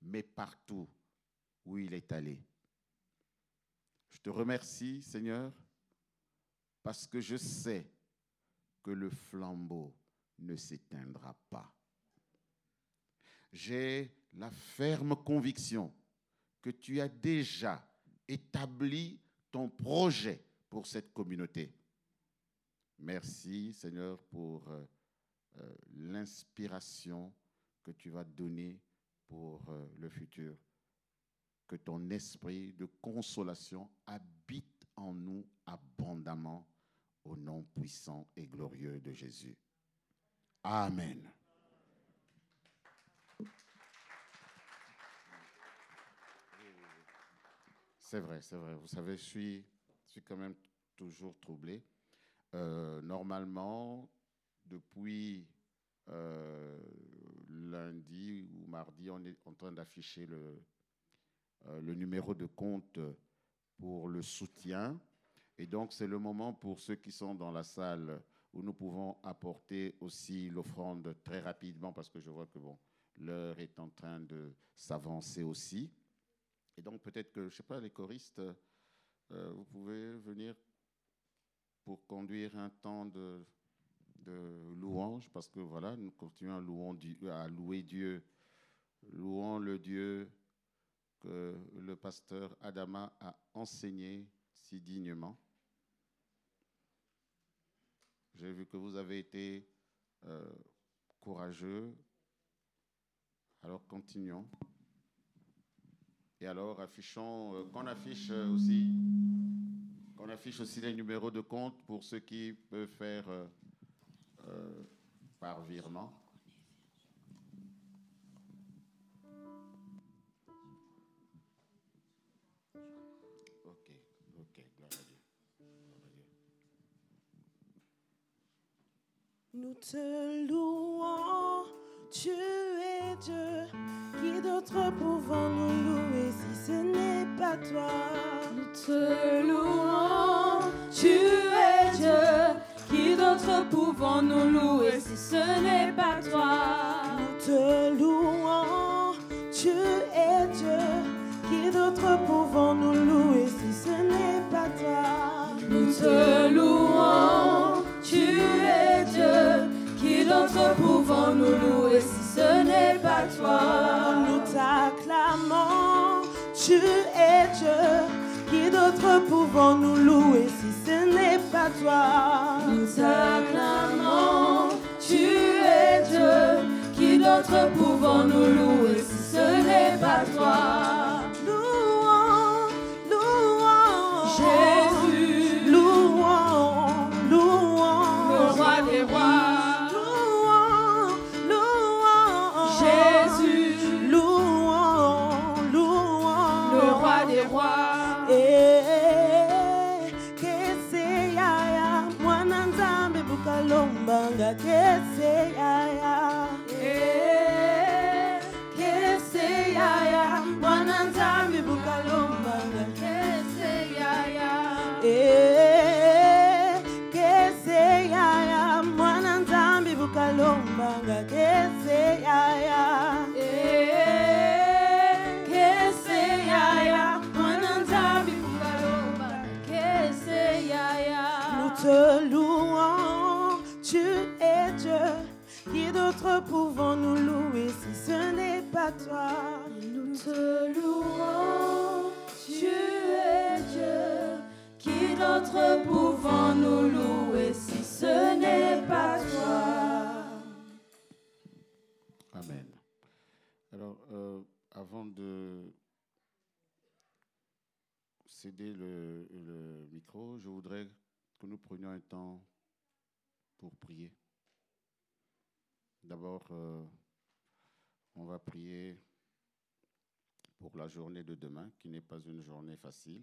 mais partout où il est allé. Je te remercie, Seigneur, parce que je sais que le flambeau ne s'éteindra pas. J'ai la ferme conviction que tu as déjà établi ton projet pour cette communauté. Merci Seigneur pour euh, euh, l'inspiration que tu vas donner pour euh, le futur. Que ton esprit de consolation habite en nous abondamment au nom puissant et glorieux de Jésus. Amen. C'est vrai, c'est vrai. Vous savez, je suis suis quand même toujours troublé. Euh, normalement, depuis euh, lundi ou mardi, on est en train d'afficher le, euh, le numéro de compte pour le soutien. Et donc, c'est le moment pour ceux qui sont dans la salle où nous pouvons apporter aussi l'offrande très rapidement parce que je vois que bon, l'heure est en train de s'avancer aussi. Et donc, peut-être que, je ne sais pas, les choristes vous pouvez venir pour conduire un temps de, louange, parce que voilà, nous continuons à, louer Dieu. Louons le Dieu que le pasteur Adama a enseigné si dignement. J'ai vu que vous avez été euh, courageux. Alors continuons. Et alors, affichons, euh, qu'on affiche euh, aussi, affiche aussi les numéros de compte pour ceux qui peuvent faire euh, par virement. Nous te louons, tu es Dieu. Qui d'autre pouvons-nous louer si ce n'est pas toi? Nous te louons, tu es Dieu. Qui d'autre pouvons-nous louer si ce n'est pas toi? Nous te louons, tu es Dieu. Qui d'autre pouvons-nous louer si ce n'est pas toi? Nous te louons. Qui d'autre pouvons-nous louer si ce n'est pas toi t'acclamons, tu es Dieu. Qui d'autre pouvons-nous louer si ce n'est pas toi? Nous t'acclamons, tu es Dieu. Qui d'autre pouvons-nous louer si ce n'est pas toi? Toi? Nous te louons, tu es Dieu. Qui d'autre pouvons nous louer si ce n'est pas toi? Amen. Alors, euh, avant de céder le, le micro, je voudrais que nous prenions un temps pour prier. D'abord, euh, on va prier pour la journée de demain, qui n'est pas une journée facile.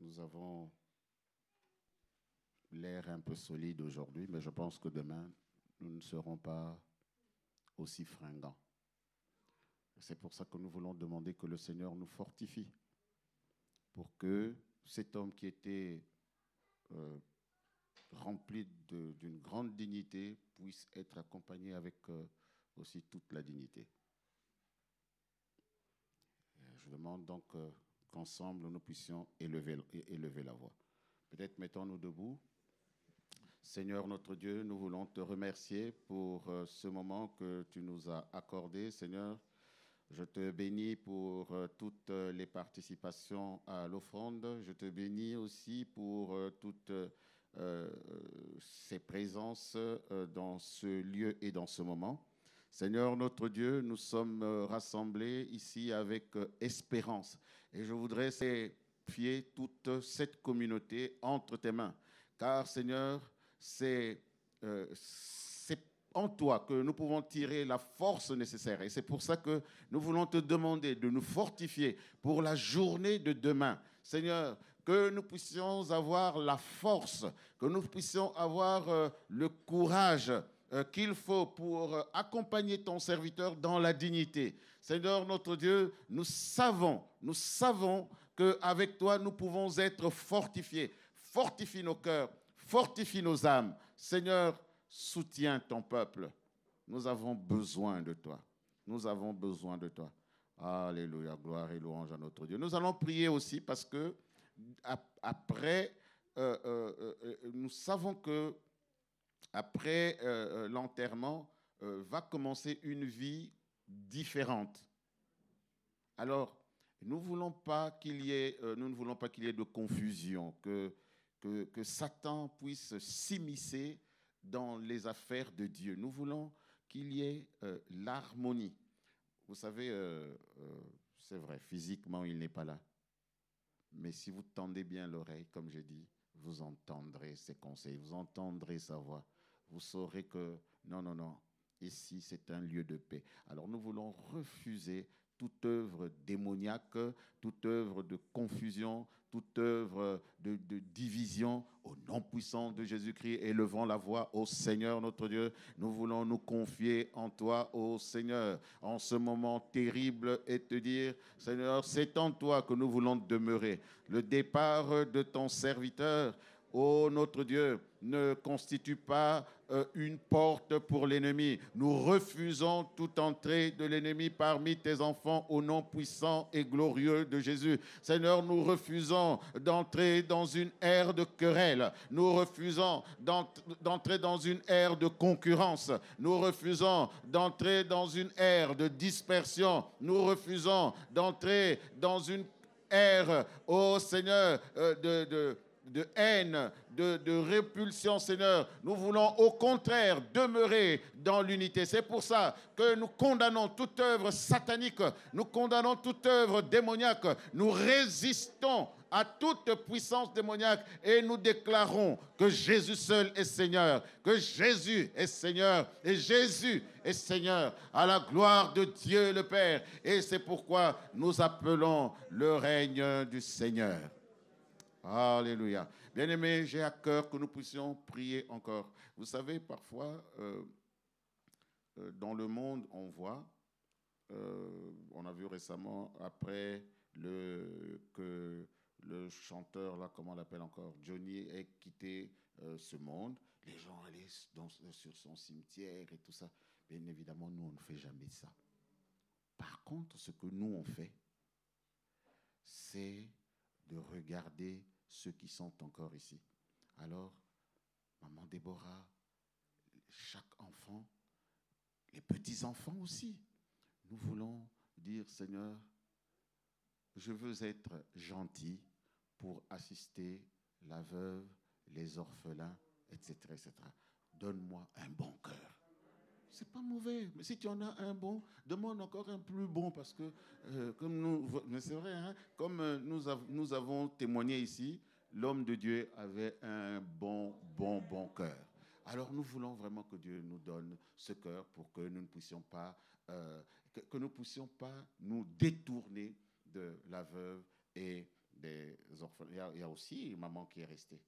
Nous avons l'air un peu solide aujourd'hui, mais je pense que demain, nous ne serons pas aussi fringants. C'est pour ça que nous voulons demander que le Seigneur nous fortifie pour que cet homme qui était euh, rempli d'une grande dignité puisse être accompagné avec euh, aussi toute la dignité. Euh, Je demande donc euh, qu'ensemble nous puissions élever, élever la voix. Peut-être mettons-nous debout. Seigneur notre Dieu, nous voulons te remercier pour ce moment que tu nous as accordé. Seigneur, je te bénis pour toutes les participations à l'offrande. Je te bénis aussi pour toutes euh, ces présences euh, dans ce lieu et dans ce moment. Seigneur notre Dieu, nous sommes euh, rassemblés ici avec espérance. Et je voudrais fier toute cette communauté entre tes mains. Car Seigneur, c'est en toi que nous pouvons tirer la force nécessaire. Et c'est pour ça que nous voulons te demander de nous fortifier pour la journée de demain. Seigneur, que nous puissions avoir la force, que nous puissions avoir euh, le courage euh, qu'il faut pour euh, accompagner ton serviteur dans la dignité. Seigneur notre Dieu, nous savons, nous savons qu'avec toi, nous pouvons être fortifiés. Fortifie nos cœurs, fortifie nos âmes. Seigneur, soutiens ton peuple. Nous avons besoin de toi. Nous avons besoin de toi. Alléluia, gloire et louange à notre Dieu. Nous allons prier aussi parce que après, euh, euh, euh, nous savons que après l'enterrement va commencer une vie différente. Alors, nous, voulons pas qu'il y ait, nous ne voulons pas qu'il y ait de confusion, que, que, Satan puisse s'immiscer dans les affaires de Dieu. Nous voulons qu'il y ait l'harmonie. Vous savez, c'est vrai, physiquement, il n'est pas là. Mais si vous tendez bien l'oreille, comme j'ai dit, vous entendrez ses conseils, vous entendrez sa voix. Vous saurez que non, non, non, ici c'est un lieu de paix. Alors nous voulons refuser toute œuvre démoniaque, toute œuvre de confusion, toute œuvre de, division au nom puissant de Jésus-Christ. Élevons la voix au Seigneur notre Dieu. Nous voulons nous confier en toi, ô Seigneur, en ce moment terrible et te dire, Seigneur, c'est en toi que nous voulons demeurer. Le départ de ton serviteur, ô notre Dieu, ne constitue pas euh, une porte pour l'ennemi. Nous refusons toute entrée de l'ennemi parmi tes enfants au nom puissant et glorieux de Jésus. Seigneur, nous refusons d'entrer dans une ère de querelle. Nous refusons d'ent- d'entrer dans une ère de concurrence. Nous refusons d'entrer dans une ère de dispersion. Nous refusons d'entrer dans une ère, ô Seigneur, euh, de, de- de haine, de, répulsion, Seigneur. Nous voulons au contraire demeurer dans l'unité. C'est pour ça que nous condamnons toute œuvre satanique, nous condamnons toute œuvre démoniaque, nous résistons à toute puissance démoniaque et nous déclarons que Jésus seul est Seigneur, que Jésus est Seigneur et Jésus est Seigneur à la gloire de Dieu le Père. Et c'est pourquoi nous appelons le règne du Seigneur. Alléluia. Bien-aimés, j'ai à cœur que nous puissions prier encore. Vous savez, parfois, euh, euh, dans le monde, on voit, euh, on a vu récemment, après que le chanteur, là, comment on l'appelle encore, Johnny, ait quitté ce monde, les gens allaient sur son cimetière et tout ça. Bien évidemment, nous, on ne fait jamais ça. Par contre, ce que nous, on fait, c'est de regarder ceux qui sont encore ici. Alors, maman Déborah, chaque enfant, les petits-enfants aussi, nous voulons dire, Seigneur, je veux être gentil pour assister la veuve, les orphelins, etc. etc. Donne-moi un bon cœur. C'est pas mauvais, mais si tu en as un bon, demande encore un plus bon parce que, euh, comme nous, mais c'est vrai, hein, comme euh, nous, av- nous avons témoigné ici, l'homme de Dieu avait un bon, bon, bon cœur. Alors nous voulons vraiment que Dieu nous donne ce cœur pour que nous ne puissions pas, euh, que, nous puissions pas nous détourner de la veuve et des orphelins. Il y a, il y a aussi maman qui est restée.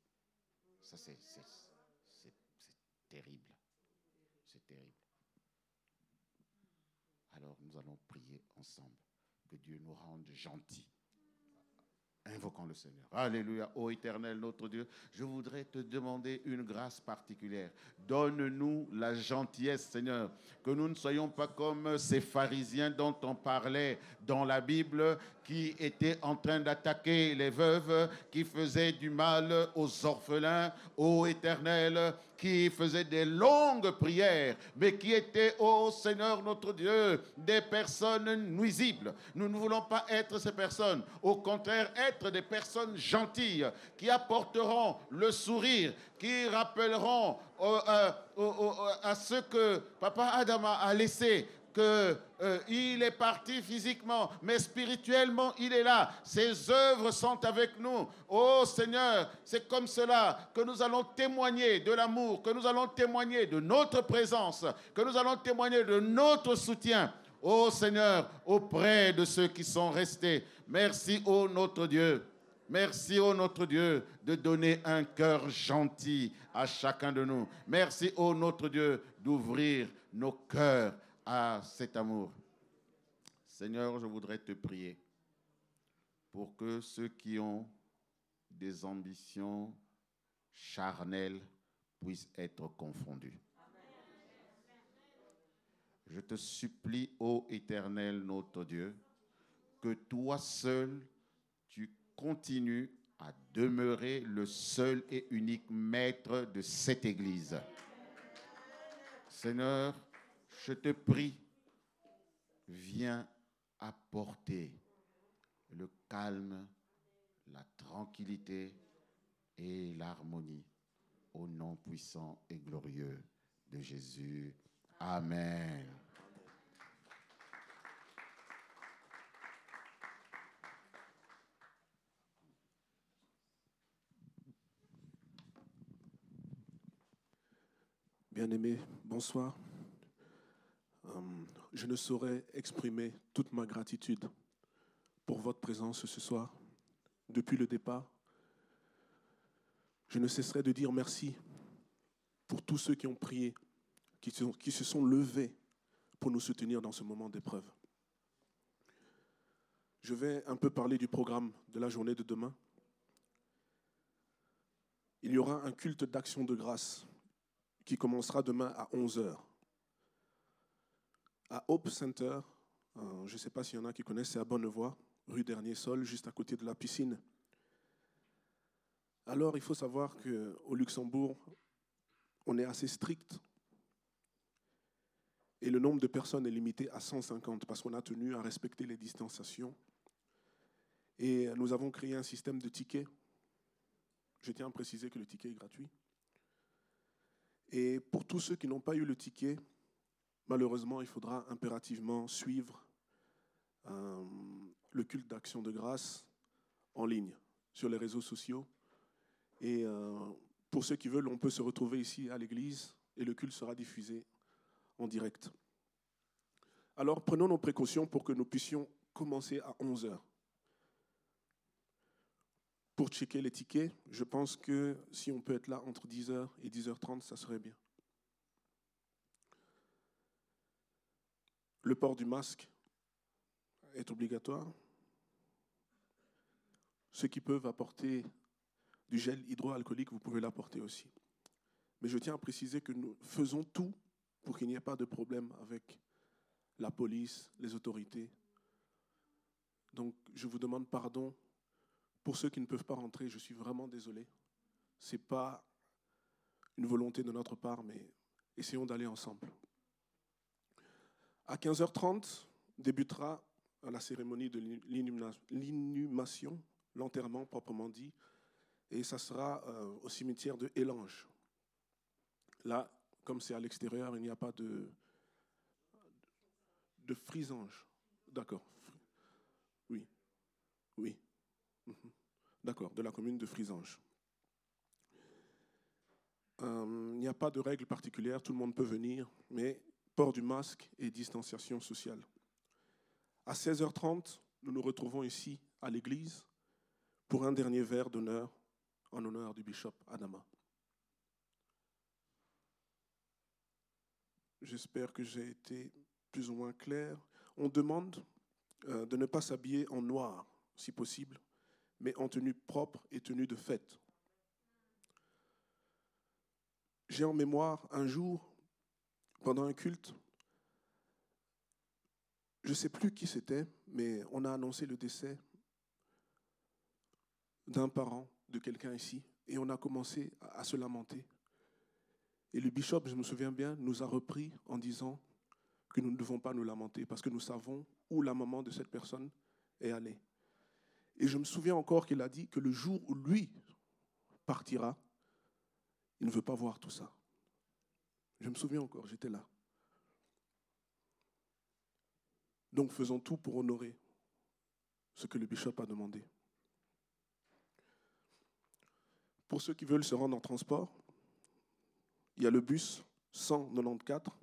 Ça, c'est terrible. C'est terrible. Alors nous allons prier ensemble. Que Dieu nous rende gentils. Invoquons le Seigneur. Alléluia. Ô éternel, notre Dieu, je voudrais te demander une grâce particulière. Donne-nous la gentillesse, Seigneur. Que nous ne soyons pas comme ces pharisiens dont on parlait dans la Bible, qui étaient en train d'attaquer les veuves, qui faisaient du mal aux orphelins, ô éternel, qui faisaient des longues prières, mais qui étaient, ô Seigneur notre Dieu, des personnes nuisibles. Nous ne voulons pas être ces personnes. Au contraire, être des personnes gentilles, qui apporteront le sourire, qui rappelleront euh, au- au- à ce que Papa Adama a laissé que euh, il est parti physiquement, mais spirituellement, il est là. Ses œuvres sont avec nous. Oh Seigneur, c'est comme cela que nous allons témoigner de l'amour, que nous allons témoigner de notre présence, que nous allons témoigner de notre soutien. Oh Seigneur, auprès de ceux qui sont restés. Merci, ô notre Dieu. Merci, ô notre Dieu, de donner un cœur gentil à chacun de nous. Merci, ô notre Dieu, d'ouvrir nos cœurs à cet amour. Seigneur, je voudrais te prier pour que ceux qui ont des ambitions charnelles puissent être confondus. Je te supplie, ô éternel notre Dieu, que toi seul, tu continues à demeurer le seul et unique maître de cette Église. Seigneur, je te prie, viens apporter le calme, la tranquillité et l'harmonie au nom puissant et glorieux de Jésus. Amen. Bien-aimés, bonsoir. Hum, je ne saurais exprimer toute ma gratitude pour votre présence ce soir. Depuis le départ, je ne cesserai de dire merci pour tous ceux qui ont prié, qui se, qui se sont levés pour nous soutenir dans ce moment d'épreuve. Je vais un peu parler du programme de la journée de demain. Il y aura un culte d'action de grâce qui commencera demain à 11h. À Hope Center, euh, je ne sais pas s'il y en a qui connaissent, c'est à Bonnevoie, rue Dernier Sol, juste à côté de la piscine. Alors, il faut savoir qu'au Luxembourg, on est assez strict et le nombre de personnes est limité à 150 parce qu'on a tenu à respecter les distanciations. Et nous avons créé un système de tickets. Je tiens à préciser que le ticket est gratuit. Et pour tous ceux qui n'ont pas eu le ticket, malheureusement, il faudra impérativement suivre euh, le culte d'action de grâce en ligne sur les réseaux sociaux. Et euh, pour ceux qui veulent, on peut se retrouver ici à l'église et le culte sera diffusé en direct. Alors prenons nos précautions pour que nous puissions commencer à 11 heures. Pour checker les tickets, je pense que si on peut être là entre 10h et 10h30, ça serait bien. Le port du masque est obligatoire. Ceux qui peuvent apporter du gel hydroalcoolique, vous pouvez l'apporter aussi. Mais je tiens à préciser que nous faisons tout pour qu'il n'y ait pas de problème avec la police, les autorités. Donc je vous demande pardon pour ceux qui ne peuvent pas rentrer. Je suis vraiment désolé. Ce n'est pas une volonté de notre part, mais essayons d'aller ensemble. À 15h30 débutera la cérémonie de l'inhumation, l'enterrement proprement dit, et ça sera euh, au cimetière de Élange. Là, comme c'est à l'extérieur, il n'y a pas de, de frisange. D'accord. Oui. Oui. Mhm. D'accord, de la commune de Frisange. Euh, il n'y a pas de règle particulière, tout le monde peut venir, mais port du masque et distanciation sociale. À 16h30, nous nous retrouvons ici à l'église pour un dernier verre d'honneur en honneur du bishop Adama. J'espère que j'ai été plus ou moins clair. On demande euh, de ne pas s'habiller en noir, si possible, mais en tenue propre et tenue de fête. J'ai en mémoire un jour, pendant un culte, je ne sais plus qui c'était, mais on a annoncé le décès d'un parent de quelqu'un ici, et on a commencé à se lamenter. Et le bishop, je me souviens bien, nous a repris en disant que nous ne devons pas nous lamenter parce que nous savons où la maman de cette personne est allée. Et je me souviens encore qu'il a dit que le jour où lui partira, il ne veut pas voir tout ça. Je me souviens encore, j'étais là. Donc faisons tout pour honorer ce que le bishop a demandé. Pour ceux qui veulent se rendre en transport, il y a le bus 194,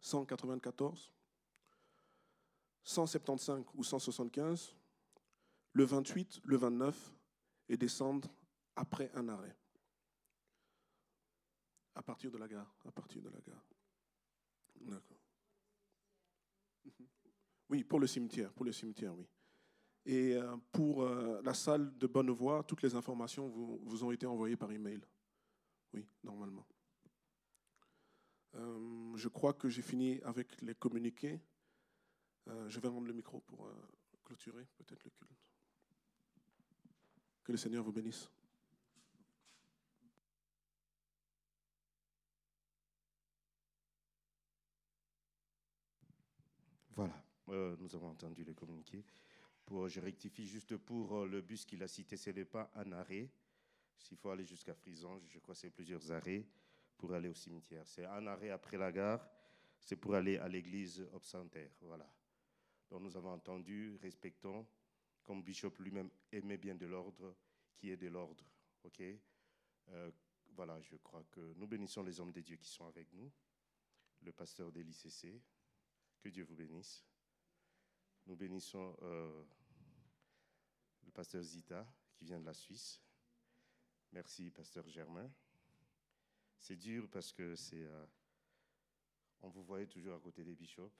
194, 175 ou 175, le 28, le 29 et descendre après un arrêt. À partir de la gare. À partir de la gare. D'accord. Oui, pour le cimetière. Pour le cimetière, oui. Et euh, pour euh, la salle de Bonnevoie, toutes les informations vous, ont été envoyées par email. Oui, normalement. Euh, je crois que j'ai fini avec les communiqués. je vais rendre le micro pour clôturer peut-être le culte. Que le Seigneur vous bénisse. Voilà, euh, nous avons entendu les communiqués. Pour, je rectifie juste pour euh, le bus qu'il a cité, ce n'est pas un arrêt. S'il faut aller jusqu'à Frisange, je crois que c'est plusieurs arrêts pour aller au cimetière. C'est un arrêt après la gare, c'est pour aller à l'église obsentaire. Voilà. Donc nous avons entendu, respectons comme Bishop lui-même aimait bien de l'ordre, qui est de l'ordre. OK? Euh, Voilà, je crois que nous bénissons les hommes de Dieu qui sont avec nous, le pasteur de l'ICC, que Dieu vous bénisse. Nous bénissons euh, le pasteur Zita, qui vient de la Suisse. Merci, pasteur Germain. C'est dur parce que c'est. Euh, on vous voyait toujours à côté des bishops.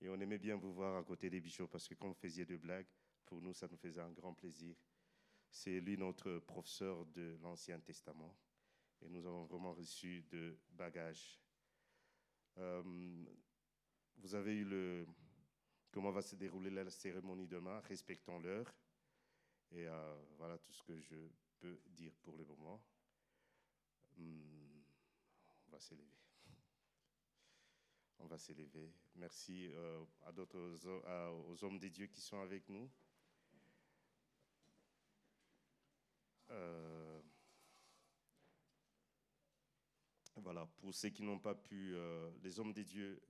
Et on aimait bien vous voir à côté des bishops parce que quand vous faisiez de blagues, pour nous, ça nous faisait un grand plaisir. C'est lui notre professeur de l'Ancien Testament et nous avons vraiment reçu de bagages. Euh, vous avez eu le comment va se dérouler la cérémonie demain. Respectons l'heure. Et euh, voilà tout ce que je peux dire pour le moment. Hmm, on va s'élever. On va s'élever. Merci euh, à d'autres, aux hommes des dieux qui sont avec nous. Euh, voilà, pour ceux qui n'ont pas pu, les hommes des dieux